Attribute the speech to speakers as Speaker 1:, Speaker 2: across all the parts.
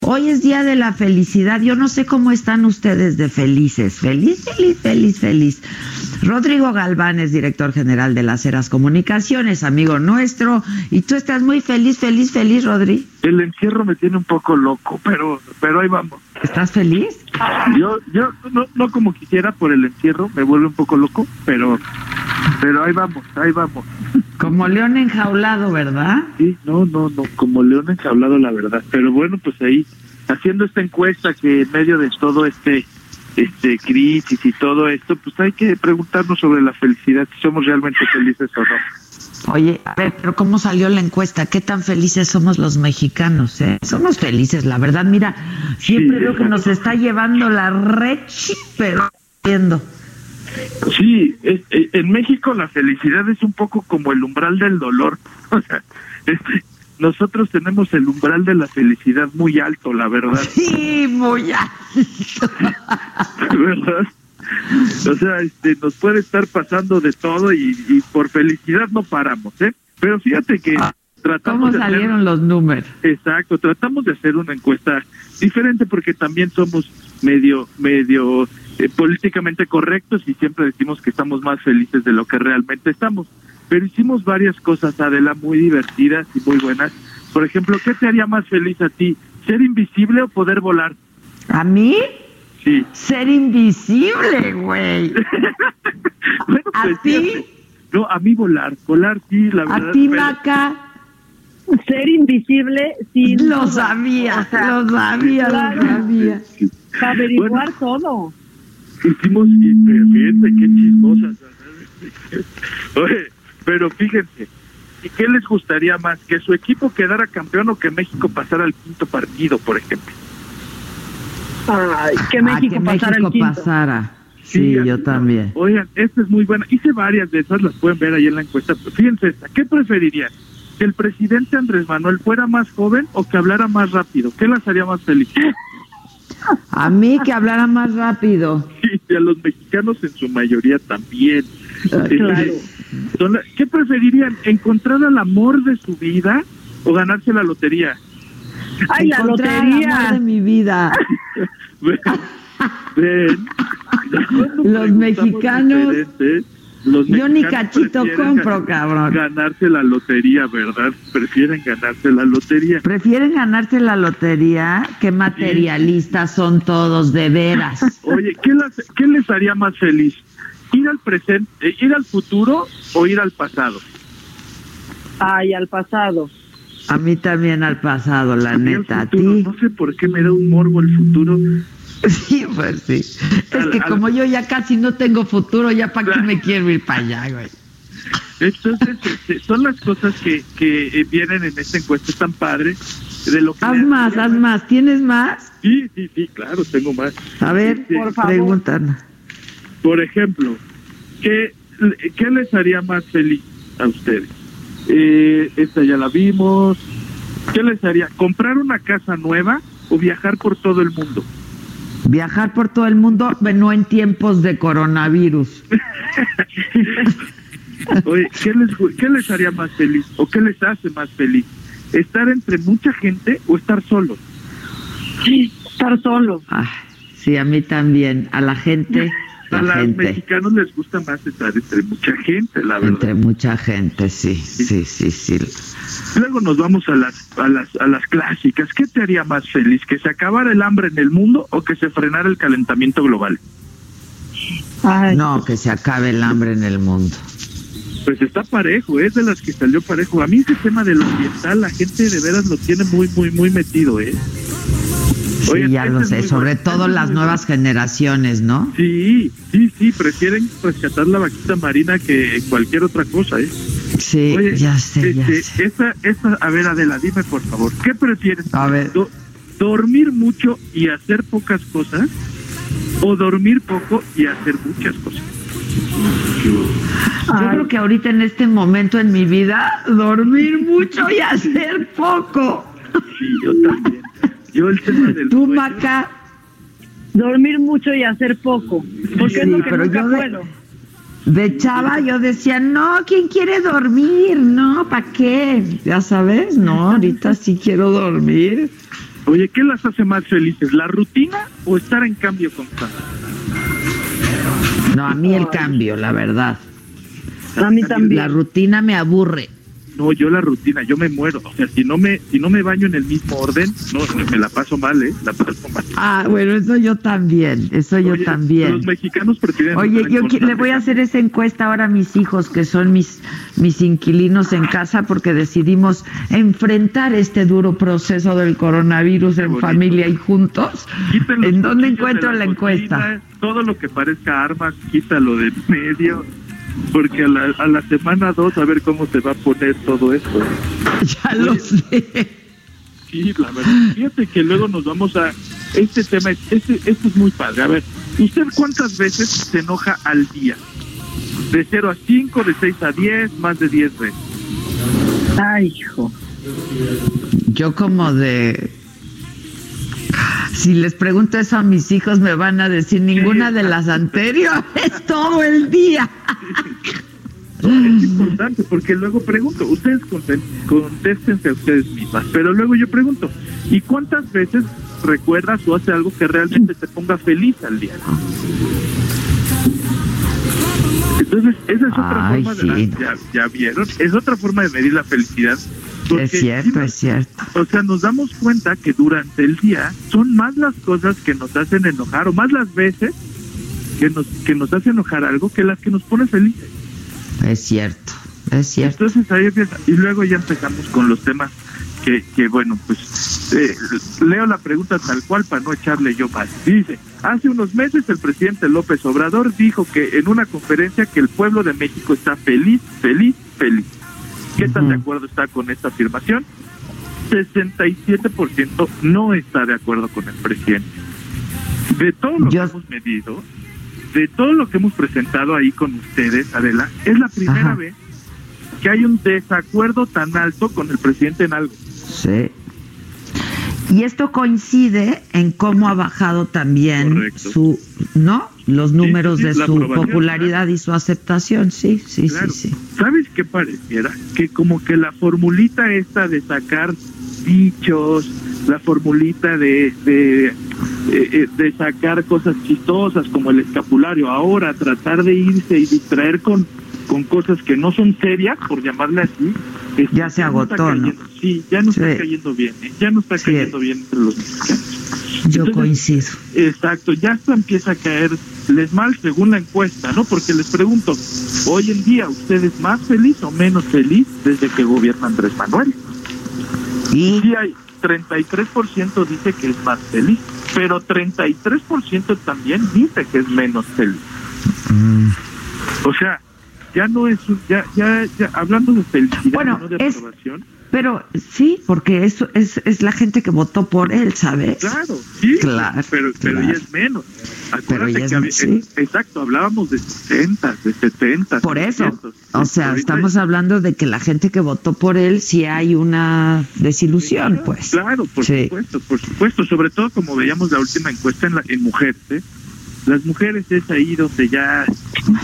Speaker 1: Hoy es día de la felicidad. Yo no sé cómo están ustedes de felices. Feliz, feliz, feliz, feliz. Rodrigo Galván es director general de las Eras Comunicaciones, amigo nuestro. Y tú estás muy feliz, feliz, feliz, Rodri.
Speaker 2: El encierro me tiene un poco loco, pero, pero ahí vamos.
Speaker 1: ¿Estás feliz?
Speaker 2: Yo, yo no, no como quisiera por el encierro, me vuelve un poco loco, pero, pero ahí vamos, ahí vamos.
Speaker 1: Como león enjaulado, ¿verdad?
Speaker 2: Sí, no, no, no, como león enjaulado, la verdad. Pero bueno, pues ahí, haciendo esta encuesta que en medio de todo este este crisis y todo esto, pues hay que preguntarnos sobre la felicidad, si somos realmente felices o no.
Speaker 1: Oye, a ver, pero ¿cómo salió la encuesta? ¿Qué tan felices somos los mexicanos? Eh? Somos felices, la verdad. Mira, siempre
Speaker 2: Sí,
Speaker 1: veo que nos está llevando la red, pero viendo.
Speaker 2: Sí, es- eh, en México la felicidad es un poco como el umbral del dolor. O sea, este, nosotros tenemos el umbral de la felicidad muy alto, la verdad.
Speaker 1: Sí, muy alto.
Speaker 2: ¿verdad? O sea, este, nos puede estar pasando de todo y, y por felicidad no paramos, ¿eh? Pero fíjate que tratamos
Speaker 1: Ah, ¿Cómo
Speaker 2: de hacer-
Speaker 1: salieron los números?
Speaker 2: exacto, tratamos de hacer una encuesta diferente porque también somos medio, medio eh, políticamente correctos y siempre decimos que estamos más felices de lo que realmente estamos. Pero hicimos varias cosas, Adela, muy divertidas y muy buenas. Por ejemplo, ¿qué te haría más feliz a ti? ¿Ser invisible o poder volar?
Speaker 1: ¿A mí?
Speaker 2: Sí.
Speaker 1: Ser invisible, güey.
Speaker 2: Bueno,
Speaker 1: ¿A
Speaker 2: pues,
Speaker 1: ti?
Speaker 2: No, a mí volar, volar sí, la verdad.
Speaker 1: ¿A ti,
Speaker 2: pero-
Speaker 1: Maca?
Speaker 3: ser invisible sin
Speaker 1: Lo sabía,
Speaker 3: o sea,
Speaker 1: lo sabía, lo sabía.
Speaker 3: para averiguar
Speaker 2: Bueno.
Speaker 3: todo.
Speaker 2: Hicimos, y, fíjense qué chismosas. Oye, pero fíjense, ¿y qué les gustaría más? ¿Que su equipo quedara campeón o que México pasara al quinto partido, por ejemplo?
Speaker 3: Ay, que
Speaker 1: Ah,
Speaker 3: México
Speaker 1: que
Speaker 3: pasara
Speaker 1: México
Speaker 3: el quinto.
Speaker 1: pasara. Sí, yo también.
Speaker 2: Oigan, esta es muy buena. Hice varias de esas, las pueden ver ahí en la encuesta. Fíjense esta, ¿qué preferirían? ¿Que el presidente Andrés Manuel fuera más joven o que hablara más rápido? ¿Qué las haría más feliz?
Speaker 1: A mí que hablara más rápido.
Speaker 2: y a los mexicanos en su mayoría también.
Speaker 3: claro.
Speaker 2: Son la- ¿Qué preferirían? ¿Encontrar al amor de su vida o ganarse la lotería?
Speaker 3: Ay, la
Speaker 1: Encontrar el amor de
Speaker 3: lotería.
Speaker 1: mi vida.
Speaker 2: Ven,
Speaker 1: Los mexicanos-
Speaker 2: diferente,
Speaker 1: Yo ni cachito compro, cabrón.
Speaker 2: Ganarse la lotería, ¿verdad? Prefieren ganarse la lotería.
Speaker 1: Prefieren ganarse la lotería. Qué materialistas son todos, de veras.
Speaker 2: Oye, ¿qué, las- ¿qué les haría más feliz? ¿Ir al presente, eh, ir al futuro o ir al pasado?
Speaker 3: Ay, al pasado.
Speaker 1: A mí también al pasado, la neta. ¿A
Speaker 2: futuro,
Speaker 1: ti?
Speaker 2: No sé por qué me da un morbo el futuro.
Speaker 1: Sí, pues sí. Es que
Speaker 2: al-
Speaker 1: como yo ya casi no tengo futuro, ya para qué me quiero ir para allá, güey.
Speaker 2: Entonces, este, son las cosas que, que eh, vienen en esta encuesta tan padre. De lo que
Speaker 1: Haz más, haz más. ¿Tienes más?
Speaker 2: Sí, sí, sí, claro, tengo más.
Speaker 1: A ver,
Speaker 2: Este,
Speaker 3: por favor.
Speaker 1: pregúntanos.
Speaker 2: Por ejemplo, ¿qué, ¿qué les haría más feliz a ustedes? Eh, esta ya la vimos. ¿Qué les haría? ¿Comprar una casa nueva o viajar por todo el mundo?
Speaker 1: Viajar por todo el mundo, no en tiempos de coronavirus.
Speaker 2: Oye, ¿qué les, gu- ¿qué les haría más feliz? ¿O qué les hace más feliz? ¿Estar entre mucha gente o estar solos?
Speaker 3: Estar solo.
Speaker 1: Ay, sí, a mí también. A la gente,
Speaker 2: A
Speaker 1: la
Speaker 2: los mexicanos les gusta más estar entre mucha gente, la verdad.
Speaker 1: Entre mucha gente, sí, sí, sí, sí.
Speaker 2: Luego nos vamos a las, a las a las clásicas. ¿Qué te haría más feliz? ¿Que se acabara el hambre en el mundo o que se frenara el calentamiento global?
Speaker 3: Ay,
Speaker 1: No, que se acabe el hambre en el mundo.
Speaker 2: Pues está parejo, es de las que salió parejo. A mí ese tema de lo ambiental, la gente de veras lo tiene muy, muy, muy metido, ¿eh?
Speaker 1: Sí,
Speaker 2: Oye,
Speaker 1: ya lo
Speaker 2: es
Speaker 1: sé, sobre todo las nuevas generaciones, ¿no?
Speaker 2: Sí, sí, sí, prefieren rescatar la vaquita marina que cualquier otra cosa, ¿eh?
Speaker 1: Sí,
Speaker 2: Oye,
Speaker 1: ya sé, ya
Speaker 2: este,
Speaker 1: sé.
Speaker 2: Esa, esa, a ver, Adela, dime por favor, ¿qué prefieres?
Speaker 1: A ver.
Speaker 2: Do- ¿Dormir mucho y hacer pocas cosas? ¿O dormir poco y hacer muchas cosas?
Speaker 1: Yo creo que ahorita en este momento en mi vida, dormir mucho y hacer poco.
Speaker 2: Sí, yo también. Yo el tema del
Speaker 1: Tú,
Speaker 2: sueño-
Speaker 1: Maca,
Speaker 3: Dormir mucho y hacer poco. Porque es
Speaker 1: Sí,
Speaker 3: lo que
Speaker 1: pero
Speaker 3: nunca
Speaker 1: yo de-
Speaker 3: puedo.
Speaker 1: de chava yo decía, no, ¿quién quiere dormir? No, ¿para qué? Ya sabes, no, ahorita sí quiero dormir.
Speaker 2: Oye, ¿qué las hace más felices? ¿La rutina o estar en cambio constante?
Speaker 1: No, a mí el cambio, la verdad.
Speaker 3: A mí también.
Speaker 1: La rutina me aburre.
Speaker 2: No, yo la rutina, yo me muero. O sea, si no me, si no me baño en el mismo orden, no, me la paso mal, ¿eh? La paso mal.
Speaker 1: Ah, bueno, eso yo también, eso yo también.
Speaker 2: Los mexicanos prefieren.
Speaker 1: Oye, yo le voy a hacer esa encuesta ahora a mis hijos, que son mis, mis inquilinos en casa, porque decidimos enfrentar este duro proceso del coronavirus en familia y juntos. ¿En dónde encuentro
Speaker 2: de
Speaker 1: la, encuesta?
Speaker 2: Todo lo que parezca armas, quítalo de medio. Porque a la, a la semana dos a ver cómo se va a poner todo esto.
Speaker 1: Ya lo sé.
Speaker 2: Sí, la verdad. Fíjate que luego nos vamos a... Este tema, es- este, esto es muy padre. A ver, ¿usted cuántas veces se enoja al día? De 0 a 5, de 6 a 10, más de 10 veces.
Speaker 3: Ay, hijo.
Speaker 1: Yo como de... Si les pregunto eso a mis hijos me van a decir ninguna de las anteriores todo el día.
Speaker 2: Es importante porque luego pregunto, ustedes contéstense a ustedes mismas, pero luego yo pregunto, ¿y cuántas veces recuerdas o hace algo que realmente te ponga feliz al día? Entonces, esa es otra
Speaker 1: Ay,
Speaker 2: forma de...
Speaker 1: sí.
Speaker 2: ya, ya vieron, es otra forma de medir la felicidad. Porque
Speaker 1: Es cierto, es cierto.
Speaker 2: O sea, nos damos cuenta que durante el día son más las cosas que nos hacen enojar o más las veces que nos que nos hace enojar algo que las que nos pone felices.
Speaker 1: Es cierto, es cierto.
Speaker 2: Entonces ahí empieza. Y luego ya empezamos con los temas que, que bueno, pues eh, leo la pregunta tal cual para no echarle yo más. Dice, hace unos meses el presidente López Obrador dijo que en una conferencia que el pueblo de México está feliz, feliz, feliz. ¿Qué tan de acuerdo está con esta afirmación? 67% no está de acuerdo con el presidente. De todo lo que hemos medido, de todo lo que hemos presentado ahí con ustedes, Adela, es la primera
Speaker 1: Ajá.
Speaker 2: vez que hay un desacuerdo tan alto con el presidente en algo.
Speaker 1: Sí. Y esto coincide en cómo ha bajado también
Speaker 2: Correcto.
Speaker 1: su, ¿no? Los números
Speaker 2: sí,
Speaker 1: de su popularidad y su aceptación. Sí, sí,
Speaker 2: Claro.
Speaker 1: sí, sí.
Speaker 2: ¿Sabes qué pareciera? Que como que la formulita esta de sacar dichos, la formulita de, de, eh, eh, de sacar cosas chistosas como el escapulario, ahora tratar de irse y distraer con, con cosas que no son serias, por llamarle así, este,
Speaker 1: Ya se
Speaker 2: no
Speaker 1: agotó,
Speaker 2: está
Speaker 1: ¿no?
Speaker 2: cayendo- Sí, ya no está
Speaker 1: Sí.
Speaker 2: cayendo bien, ¿eh? ya no está
Speaker 1: Sí.
Speaker 2: cayendo bien entre los mexicanos.
Speaker 1: Yo
Speaker 2: Entonces,
Speaker 1: coincido.
Speaker 2: Exacto, ya esto empieza a caerles mal según la encuesta, ¿no? Porque les pregunto, hoy en día, ¿usted es más feliz o menos feliz desde que gobierna Andrés Manuel?
Speaker 1: Y
Speaker 2: Sí hay 33% dice que es más feliz, pero 33% también dice que es menos feliz.
Speaker 1: mm,
Speaker 2: O sea, ya no es, un- ya, ya, ya, hablando de felicidad,
Speaker 1: Bueno,
Speaker 2: no de
Speaker 1: es-
Speaker 2: aprobación,
Speaker 1: Pero sí, porque eso es, es la gente que votó por él, ¿sabes?
Speaker 2: Claro, sí,
Speaker 1: Claro,
Speaker 2: pero, pero
Speaker 1: claro.
Speaker 2: ya es menos. Acuérdate
Speaker 1: ya es-
Speaker 2: que
Speaker 1: sí.
Speaker 2: exacto, hablábamos de 60, de 70.
Speaker 1: Por eso.
Speaker 2: 600.
Speaker 1: O sea, estamos hablando de que la gente que votó por él sí hay una desilusión, pues.
Speaker 2: Claro, por
Speaker 1: Sí.
Speaker 2: supuesto, por supuesto. Sobre todo como veíamos la última encuesta en, la, en mujeres. ¿eh? Las mujeres es ahí donde ya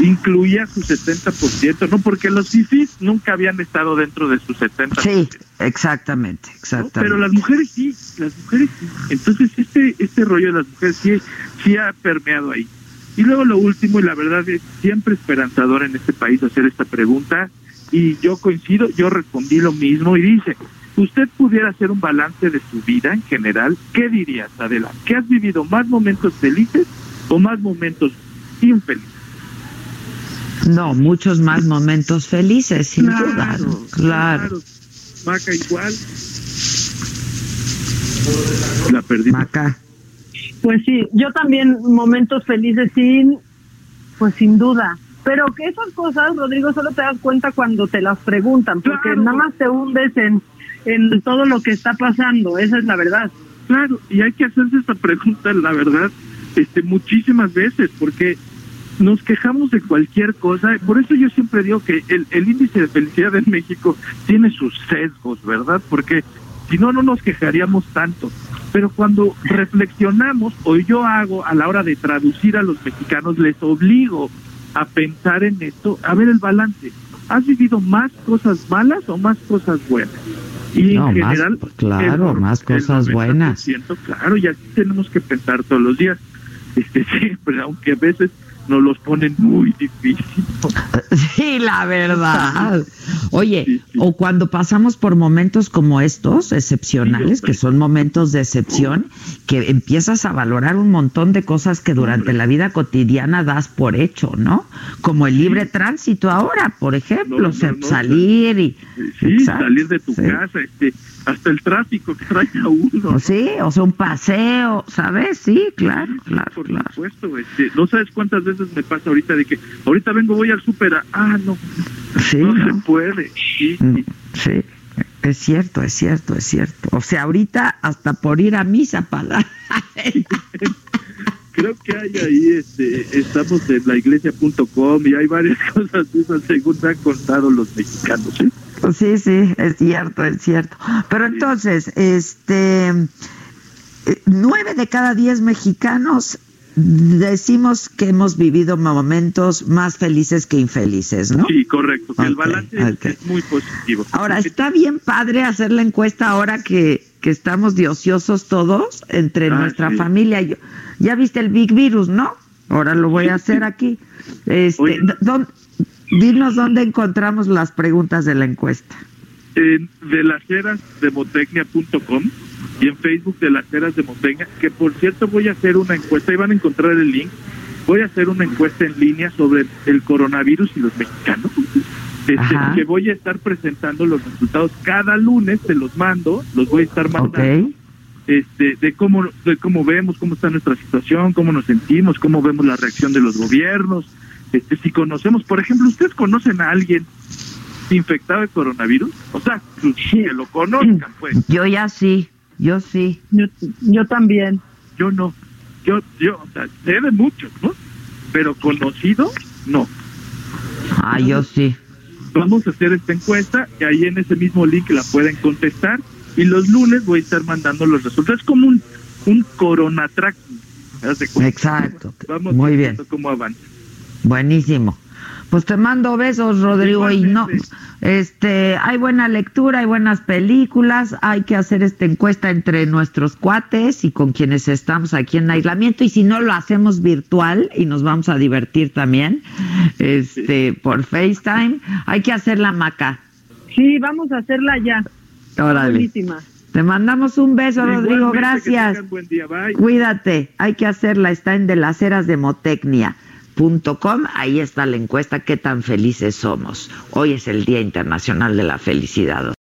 Speaker 2: incluía su 70%, ¿no? Porque los fifis nunca habían estado dentro de sus 70%.
Speaker 1: Sí, exactamente,
Speaker 2: ¿no?
Speaker 1: exactamente.
Speaker 2: Pero las mujeres sí, las mujeres sí. Entonces este este rollo de las mujeres sí, sí ha permeado ahí. Y luego lo último, y la verdad es siempre esperanzador en este país hacer esta pregunta, y yo coincido, yo respondí lo mismo y dice, usted pudiera hacer un balance de su vida en general, ¿qué dirías, Adela? ¿Que has vivido más momentos felices o más momentos infelices?
Speaker 1: No, muchos más momentos felices, sin duda. Claro.
Speaker 2: Maca igual. La perdí.
Speaker 1: Maca.
Speaker 3: Pues sí, yo también momentos felices sin, pues sin duda. Pero que esas cosas, Rodrigo, solo te das cuenta cuando te las preguntan, porque
Speaker 2: Claro.
Speaker 3: nada más te hundes en, en todo lo que está pasando, esa es la verdad.
Speaker 2: Claro, y hay que hacerse esta pregunta, la verdad, este, muchísimas veces, porque nos quejamos de cualquier cosa. Por eso yo siempre digo que el, el índice de felicidad en México tiene sus sesgos, ¿verdad? Porque si no, no nos quejaríamos tanto. Pero cuando reflexionamos, o yo hago a la hora de traducir a los mexicanos, les obligo a pensar en esto, a ver el balance. ¿Has vivido más cosas malas o más cosas buenas? Y
Speaker 1: No,
Speaker 2: en
Speaker 1: más,
Speaker 2: general,
Speaker 1: claro,
Speaker 2: el-
Speaker 1: más
Speaker 2: el
Speaker 1: cosas buenas.
Speaker 2: 90%, Claro, y así tenemos que pensar todos los días. Este, siempre, aunque a veces nos los ponen muy difícil.
Speaker 1: Sí, la verdad. Oye,
Speaker 2: Sí, sí.
Speaker 1: o cuando pasamos por momentos como estos, excepcionales,
Speaker 2: Sí,
Speaker 1: que son momentos de excepción, que empiezas a valorar un montón de cosas que durante la vida cotidiana das por hecho, ¿no? Como el libre tránsito ahora, por ejemplo,
Speaker 2: No, no,
Speaker 1: se-
Speaker 2: no,
Speaker 1: salir y...
Speaker 2: Sí, salir de tu casa, este, hasta el tráfico que trae a uno.
Speaker 1: O Sí, o sea, un paseo, ¿sabes? Sí, claro, claro,
Speaker 2: por
Speaker 1: claro.
Speaker 2: supuesto, este, no sabes cuántas veces me pasa ahorita de que ahorita vengo, voy al súper, ah, no,
Speaker 1: Sí,
Speaker 2: no,
Speaker 1: ¿no?
Speaker 2: se puede. Sí,
Speaker 1: Mm,
Speaker 2: sí.
Speaker 1: Es cierto, es cierto, es cierto. O sea, ahorita hasta por ir a misa para...
Speaker 2: Creo que hay ahí, este, estamos en laiglesia.com y hay varias cosas de esas según me han contado los mexicanos. ¿sí?
Speaker 1: Sí, sí, es cierto, es cierto. Pero entonces, este, eh, nueve de cada diez mexicanos decimos que hemos vivido momentos más felices que infelices, ¿no?
Speaker 2: Sí, correcto, el balance es- muy positivo.
Speaker 1: Ahora, está bien padre hacer la encuesta ahora que, que estamos de ociosos todos entre
Speaker 2: Ah,
Speaker 1: nuestra
Speaker 2: sí.
Speaker 1: familia. Yo, ya viste el Big Virus, ¿no? Ahora lo voy a hacer aquí. Este,
Speaker 2: Oye.
Speaker 1: d- ¿dón- dinos dónde encontramos las preguntas de la encuesta.
Speaker 2: en de las eras de motecnia.com y en Facebook de las eras de Motecnia, que por cierto voy a hacer una encuesta, y van a encontrar el link, voy a hacer una encuesta en línea sobre el coronavirus y los mexicanos, este, que voy a estar presentando los resultados. Cada lunes, te los mando, los voy a estar mandando.
Speaker 1: Ok.
Speaker 2: Este, de cómo de cómo vemos cómo está nuestra situación, cómo nos sentimos, cómo vemos la reacción de los gobiernos, este si conocemos, por ejemplo, ustedes conocen a alguien infectado de coronavirus, o sea, que lo conozcan, pues,
Speaker 1: Yo ya sí, yo sí.
Speaker 3: Yo, yo también.
Speaker 2: yo no, yo, yo, o sea, sé de muchos, ¿no? Pero conocido, no.
Speaker 1: Ah, yo sí.
Speaker 2: Vamos a hacer esta encuesta y ahí en ese mismo link la pueden contestar y los lunes voy a estar mandando los resultados. Es como un, un corona tracking. ¿haz de cuenta?
Speaker 1: Exacto.
Speaker 2: Vamos
Speaker 1: Muy bien.
Speaker 2: viendo cómo avanza.
Speaker 1: Buenísimo. Pues te mando besos, Rodrigo, y no, este, hay buena lectura, hay buenas películas, hay que hacer esta encuesta entre nuestros cuates y con quienes estamos aquí en aislamiento, y si no lo hacemos virtual y nos vamos a divertir también, este, por FaceTime, hay que hacerla maca.
Speaker 3: Sí, vamos a hacerla ya.
Speaker 1: Órale.
Speaker 3: Buenísima.
Speaker 1: Te mandamos un beso, Rodrigo, gracias.
Speaker 2: buen día.
Speaker 1: Cuídate, hay que hacerla, está en de las eras de Motecnia.com, ahí está la encuesta, qué tan felices somos. Hoy es el Día Internacional de la Felicidad.